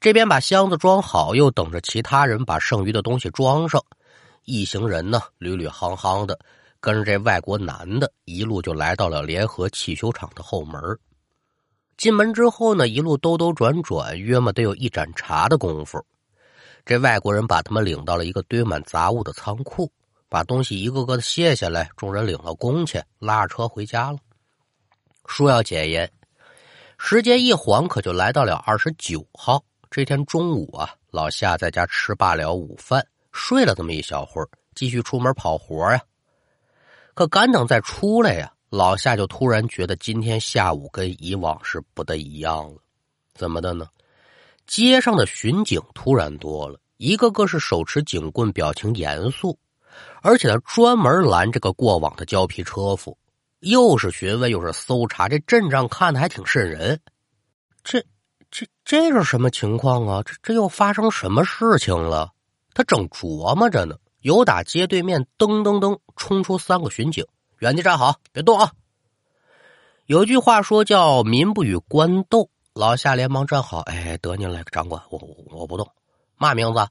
这边把箱子装好，又等着其他人把剩余的东西装上。一行人呢，捋捋夯夯的，跟着这外国男的，一路就来到了联合汽修厂的后门。进门之后呢，一路兜兜转转，约么得有一盏茶的功夫。这外国人把他们领到了一个堆满杂物的仓库，把东西一个个的卸下来，众人领了工钱，拉着车回家了。说要解严，时间一晃，可就来到了二十九号这天中午啊。老夏在家吃罢了午饭，睡了这么一小会儿，继续出门跑活呀。可赶等再出来呀，老夏就突然觉得今天下午跟以往是不得一样了。怎么的呢？街上的巡警突然多了，一个个是手持警棍，表情严肃，而且他专门拦这个过往的胶皮车夫，又是询问又是搜查，这阵仗看的还挺瘆人。这。这是什么情况啊？这这又发生什么事情了？他正琢磨着呢，有打街对面噔噔噔冲出三个巡警，原地站好，别动啊！有句话说叫“民不与官斗”，老夏连忙站好，哎，得您了，长官，我我不动。嘛名字？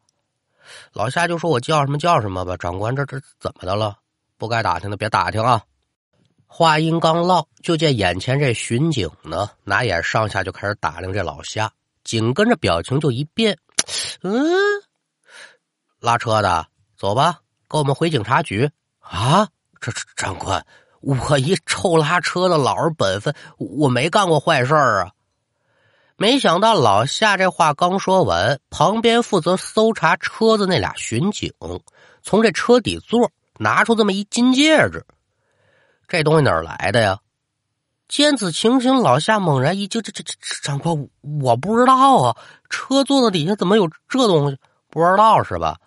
老夏就说：“我叫什么叫什么吧。”长官，这这怎么的了？不该打听的别打听啊！话音刚落，就见眼前这巡警呢，拿眼上下就开始打量这老夏，紧跟着表情就一变，嗯，拉车的，走吧，跟我们回警察局啊！这这长官，我一臭拉车的老实本分，我没干过坏事啊！没想到老夏这话刚说完，旁边负责搜查车子那俩巡警从这车底座拿出这么一金戒指。这东西哪儿来的呀？见此情形，老夏猛然一惊：“这这这长官，我不知道啊！车座子底下怎么有这东西？不知道是吧？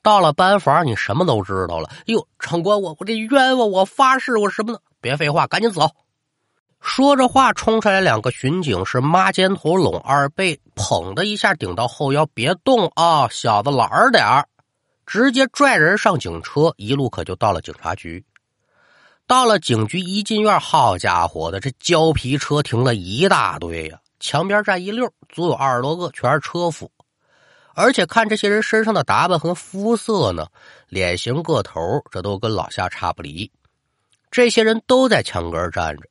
到了班房，你什么都知道了。哟，长官，我我这冤枉！我发誓，我什么的？别废话，赶紧走！”说着话，冲出来两个巡警，是抹肩头、拢二背，捧的一下顶到后腰，别动啊，小子，老实点儿！直接拽人上警车，一路可就到了警察局。到了警局，一进院，好家伙的，这胶皮车停了一大堆呀，墙边站一溜，足有二十多个，全是车夫。而且看这些人身上的打扮和肤色呢，脸型、个头，这都跟老夏差不离。这些人都在墙根站着，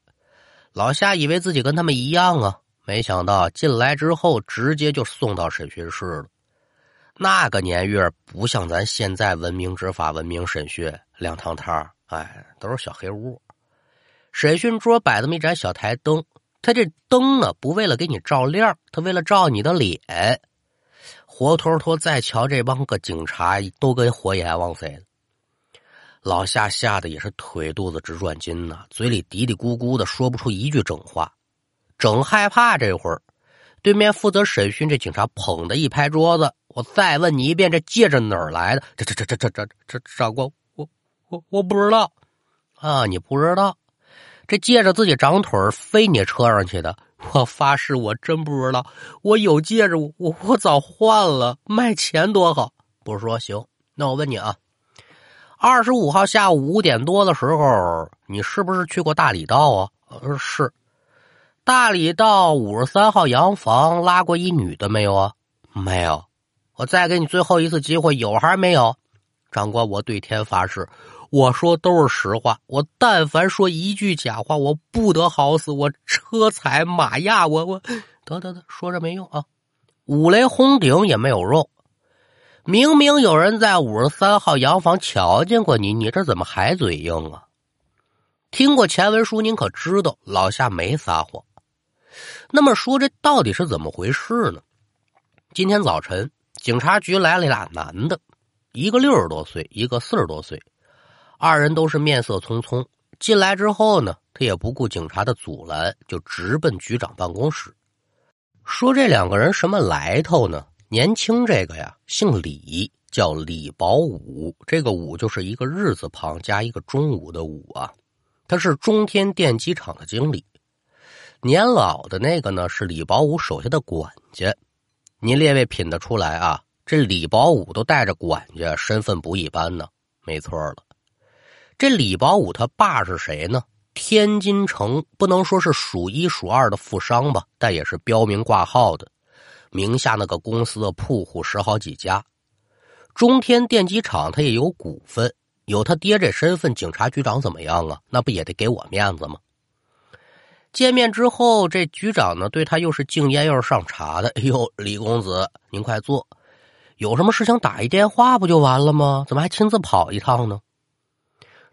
老夏以为自己跟他们一样啊，没想到进来之后，直接就送到审讯室了。那个年月不像咱现在文明执法、文明审讯，亮堂堂。哎，都是小黑屋。审讯桌摆这么一盏小台灯，他这灯呢，不为了给你照亮，他为了照你的脸。活脱脱再瞧这帮个警察，都跟活阎王似的。老夏吓得也是腿肚子直转筋呐，嘴里嘀嘀咕咕的，说不出一句整话，整害怕。这会儿，对面负责审讯这警察捧的一拍桌子：“我再问你一遍，这戒指哪儿来的？这这这这这这这长官。”我我不知道，啊，你不知道，这戒指自己长腿飞你车上去的。我发誓，我真不知道。我有戒指，我我早换了，卖钱多好。不是说行，那我问你啊，二十五号下午五点多的时候，你是不是去过大理道啊？呃，是。大理道五十三号洋房拉过一女的没有啊？没有。我再给你最后一次机会，有还是没有？长官，我对天发誓。我说都是实话，我但凡说一句假话，我不得好死，我车踩马压，我我得得得，说着没用啊，五雷轰顶也没有用。明明有人在五十三号洋房瞧见过你，你这怎么还嘴硬啊？听过前文书，您可知道老夏没撒谎。那么说这到底是怎么回事呢？今天早晨，警察局来了俩男的，一个六十多岁，一个四十多岁。二人都是面色匆匆进来之后呢，他也不顾警察的阻拦，就直奔局长办公室。说这两个人什么来头呢？年轻这个呀，姓李，叫李宝武。这个武就是一个日字旁加一个中午的午啊。他是中天电机厂的经理。年老的那个呢，是李宝武手下的管家。您列位品得出来啊？这李宝武都带着管家，身份不一般呢。没错了。这李宝武他爸是谁呢？天津城不能说是数一数二的富商吧，但也是标明挂号的。名下那个公司的铺户十好几家。中天电机厂他也有股份，有他爹这身份，警察局长怎么样啊？那不也得给我面子吗？见面之后，这局长呢对他又是敬烟又是上茶的。哎呦，李公子，您快坐，有什么事情打一电话不就完了吗？怎么还亲自跑一趟呢？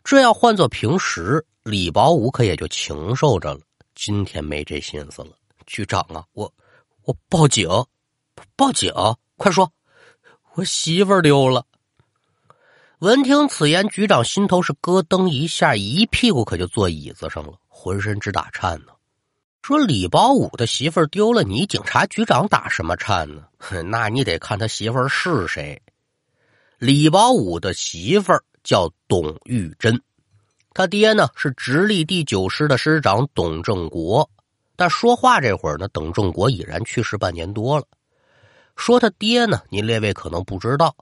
这要换做平时，李保武可也就禽受着了。今天没这心思了，局长啊，我我报警，报警，快说，我媳妇儿丢了。闻听此言，局长心头是咯噔一下，一屁股可就坐椅子上了，浑身直打颤呢。说李保武的媳妇儿丢了，你警察局长打什么颤呢？那你得看他媳妇儿是谁。李保武的媳妇儿。叫董玉珍，他爹呢是直隶第九师的师长董正国。但说话这会儿呢，董正国已然去世半年多了。说他爹呢，您列位可能不知道。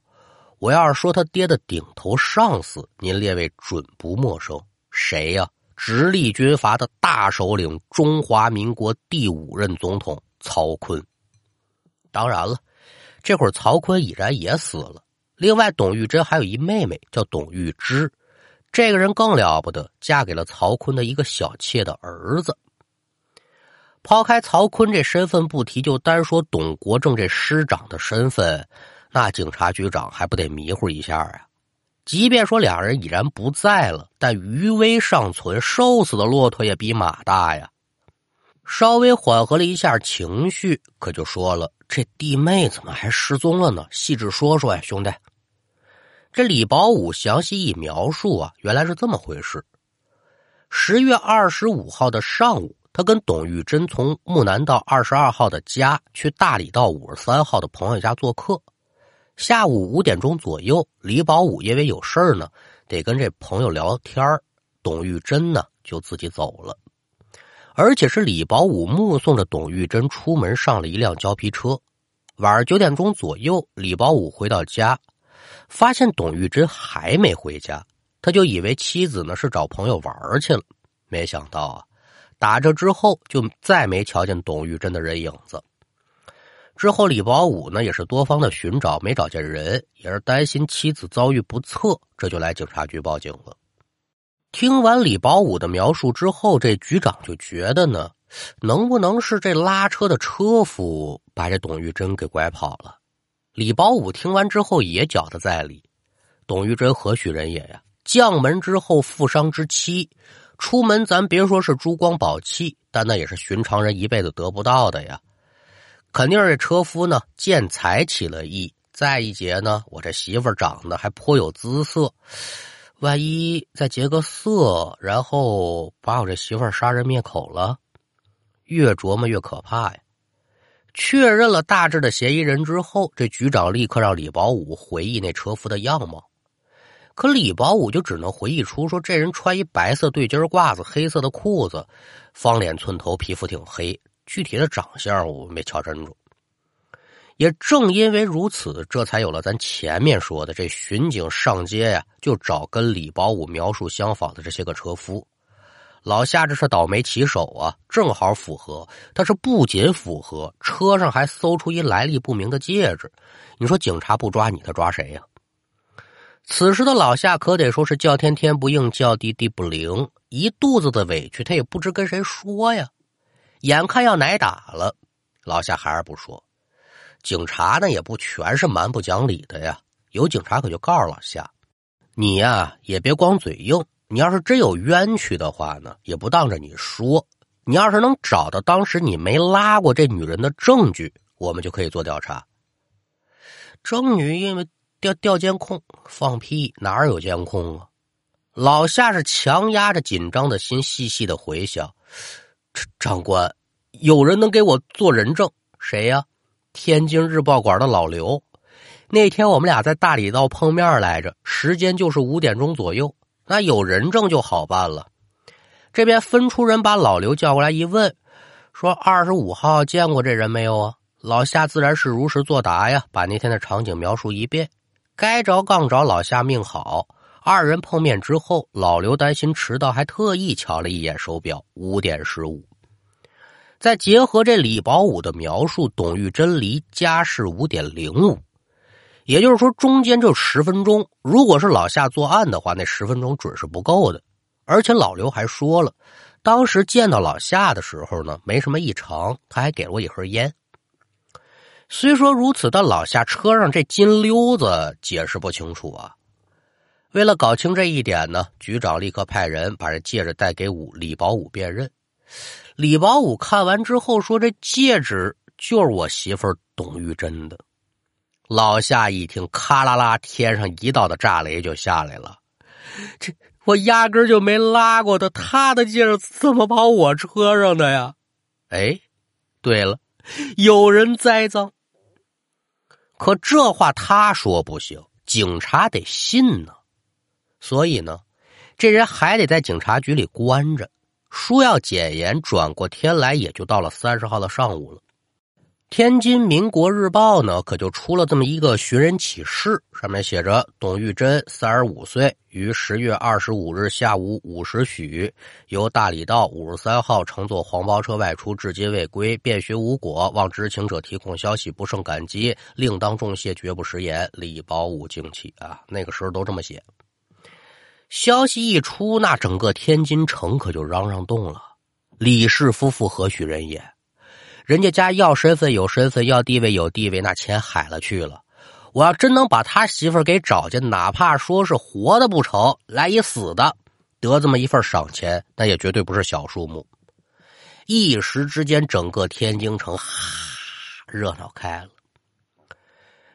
我要是说他爹的顶头上司，您列位准不陌生。谁呀？直隶军阀的大首领，中华民国第五任总统曹锟。当然了，这会儿曹锟已然也死了。另外，董玉珍还有一妹妹叫董玉芝，这个人更了不得，嫁给了曹坤的一个小妾的儿子。抛开曹坤这身份不提，就单说董国正这师长的身份，那警察局长还不得迷糊一下啊？即便说两人已然不在了，但余威尚存，瘦死的骆驼也比马大呀。稍微缓和了一下情绪，可就说了：“这弟妹怎么还失踪了呢？细致说说呀，兄弟。”这李保武详细一描述啊，原来是这么回事。十月二十五号的上午，他跟董玉珍从木南道二十二号的家去大理道五十三号的朋友家做客。下午五点钟左右，李保武因为有事儿呢，得跟这朋友聊天董玉珍呢就自己走了，而且是李保武目送着董玉珍出门上了一辆胶皮车。晚上九点钟左右，李保武回到家。发现董玉珍还没回家，他就以为妻子呢是找朋友玩去了。没想到啊，打这之后就再没瞧见董玉珍的人影子。之后李保武呢也是多方的寻找，没找见人，也是担心妻子遭遇不测，这就来警察局报警了。听完李保武的描述之后，这局长就觉得呢，能不能是这拉车的车夫把这董玉珍给拐跑了？李保武听完之后也觉得在理，董玉珍何许人也呀？将门之后，富商之妻，出门咱别说是珠光宝气，但那也是寻常人一辈子得不到的呀。肯定是这车夫呢见财起了意，再一节呢，我这媳妇长得还颇有姿色，万一再结个色，然后把我这媳妇儿杀人灭口了，越琢磨越可怕呀。确认了大致的嫌疑人之后，这局长立刻让李保武回忆那车夫的样貌。可李保武就只能回忆出说，这人穿一白色对襟褂子，黑色的裤子，方脸寸头，皮肤挺黑。具体的长相我没瞧真住。也正因为如此，这才有了咱前面说的这巡警上街呀，就找跟李保武描述相仿的这些个车夫。老夏这是倒霉骑手啊，正好符合。但是不仅符合，车上还搜出一来历不明的戒指。你说警察不抓你，他抓谁呀？此时的老夏可得说是叫天天不应，叫地地不灵，一肚子的委屈，他也不知跟谁说呀。眼看要挨打了，老夏还是不说。警察呢也不全是蛮不讲理的呀，有警察可就告诉老夏：“你呀也别光嘴硬。”你要是真有冤屈的话呢，也不当着你说。你要是能找到当时你没拉过这女人的证据，我们就可以做调查。郑女因为调调监控，放屁哪有监控啊？老夏是强压着紧张的心，细细的回想。长官，有人能给我做人证？谁呀？天津日报馆的老刘。那天我们俩在大理道碰面来着，时间就是五点钟左右。那有人证就好办了。这边分出人把老刘叫过来一问，说二十五号见过这人没有啊？老夏自然是如实作答呀，把那天的场景描述一遍。该着杠着，老夏命好。二人碰面之后，老刘担心迟到，还特意瞧了一眼手表，五点十五。再结合这李宝武的描述，董玉珍离家是五点零五，也就是说中间就十分钟。如果是老夏作案的话，那十分钟准是不够的。而且老刘还说了，当时见到老夏的时候呢，没什么异常，他还给了我一盒烟。虽说如此，但老夏车上这金溜子解释不清楚啊。为了搞清这一点呢，局长立刻派人把这戒指带给武李宝武辨认。李宝武看完之后说：“这戒指就是我媳妇董玉珍的。”老夏一听，咔啦啦，天上一道的炸雷就下来了。这我压根就没拉过他，他的戒指怎么跑我车上的呀？哎，对了，有人栽赃。可这话他说不行，警察得信呢。所以呢，这人还得在警察局里关着。书要简言，转过天来也就到了三十号的上午了。天津民国日报呢，可就出了这么一个寻人启事，上面写着：董玉珍，三十五岁，于十月二十五日下午五时许，由大理道五十三号乘坐黄包车外出，至今未归，遍寻无果，望知情者提供消息，不胜感激，另当重谢，绝不食言。李宝武敬启啊，那个时候都这么写。消息一出，那整个天津城可就嚷嚷动了。李氏夫妇何许人也？人家家要身份有身份，要地位有地位，那钱海了去了。我要真能把他媳妇给找见，哪怕说是活的不成，来一死的，得这么一份赏钱，那也绝对不是小数目。一时之间，整个天津城哈热闹开了。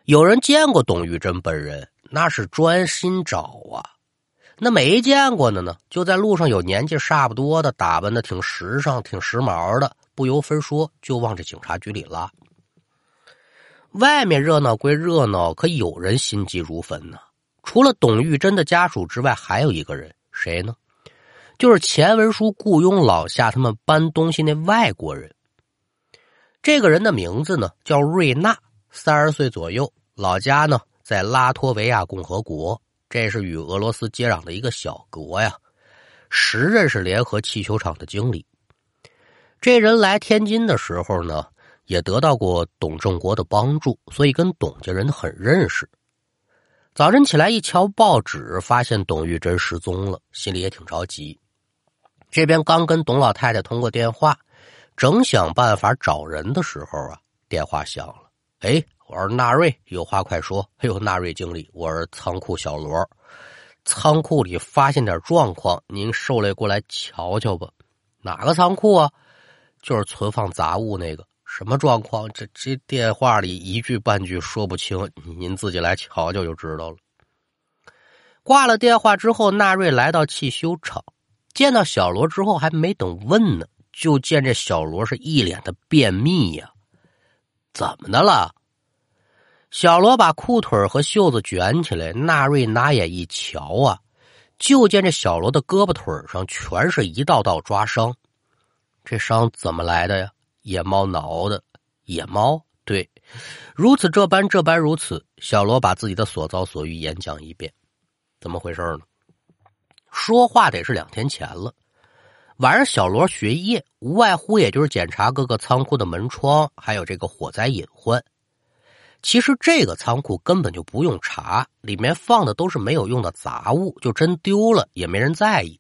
有人见过董玉珍本人，那是专心找啊。那没见过的呢，就在路上有年纪差不多的，打扮的挺时尚、挺时髦的，不由分说就往这警察局里拉。外面热闹归热闹，可有人心急如焚呢。除了董玉珍的家属之外，还有一个人，谁呢？就是钱文书雇佣老夏他们搬东西那外国人。这个人的名字呢叫瑞娜，三十岁左右，老家呢在拉脱维亚共和国。这是与俄罗斯接壤的一个小国呀，时任是联合气球厂的经理。这人来天津的时候呢，也得到过董正国的帮助，所以跟董家人很认识。早晨起来一瞧报纸，发现董玉珍失踪了，心里也挺着急。这边刚跟董老太太通过电话，正想办法找人的时候啊，电话响了。哎。我说纳瑞，有话快说。哎呦，纳瑞经理，我是仓库小罗，仓库里发现点状况，您受累过来瞧瞧吧。哪个仓库啊？就是存放杂物那个。什么状况？这这电话里一句半句说不清，您自己来瞧瞧就知道了。挂了电话之后，纳瑞来到汽修厂，见到小罗之后，还没等问呢，就见这小罗是一脸的便秘呀。怎么的了？小罗把裤腿和袖子卷起来，纳瑞拿眼一瞧啊，就见这小罗的胳膊腿上全是一道道抓伤。这伤怎么来的呀？野猫挠的。野猫？对，如此这般，这般如此。小罗把自己的所遭所遇演讲一遍。怎么回事呢？说话得是两天前了。晚上，小罗学业，无外乎也就是检查各个仓库的门窗，还有这个火灾隐患。其实这个仓库根本就不用查，里面放的都是没有用的杂物，就真丢了也没人在意。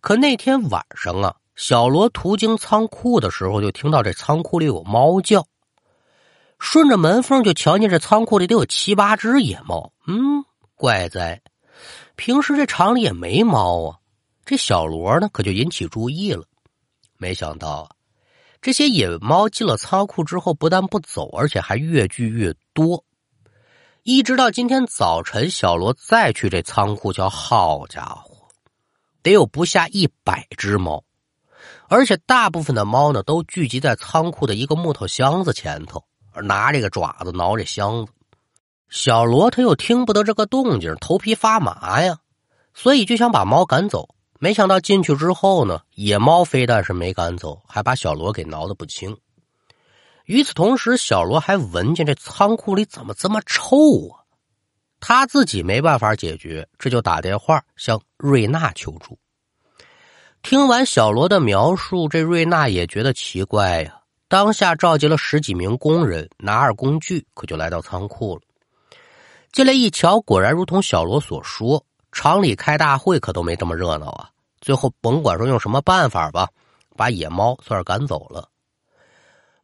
可那天晚上啊，小罗途经仓库的时候，就听到这仓库里有猫叫，顺着门缝就瞧见这仓库里得有七八只野猫。嗯，怪哉，平时这厂里也没猫啊。这小罗呢，可就引起注意了，没想到。这些野猫进了仓库之后，不但不走，而且还越聚越多。一直到今天早晨，小罗再去这仓库，叫好家伙，得有不下一百只猫，而且大部分的猫呢，都聚集在仓库的一个木头箱子前头，拿这个爪子挠这箱子。小罗他又听不得这个动静，头皮发麻呀，所以就想把猫赶走。没想到进去之后呢，野猫非但是没赶走，还把小罗给挠得不轻。与此同时，小罗还闻见这仓库里怎么这么臭啊？他自己没办法解决，这就打电话向瑞娜求助。听完小罗的描述，这瑞娜也觉得奇怪呀。当下召集了十几名工人，拿着工具，可就来到仓库了。进来一瞧，果然如同小罗所说，厂里开大会可都没这么热闹啊。最后甭管说用什么办法吧，把野猫算是赶走了。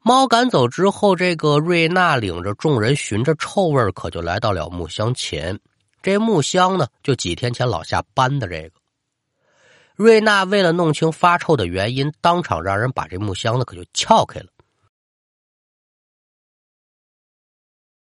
猫赶走之后，这个瑞娜领着众人寻着臭味可就来到了木箱前。这木箱呢，就几天前老夏搬的这个。瑞娜为了弄清发臭的原因，当场让人把这木箱子可就撬开了。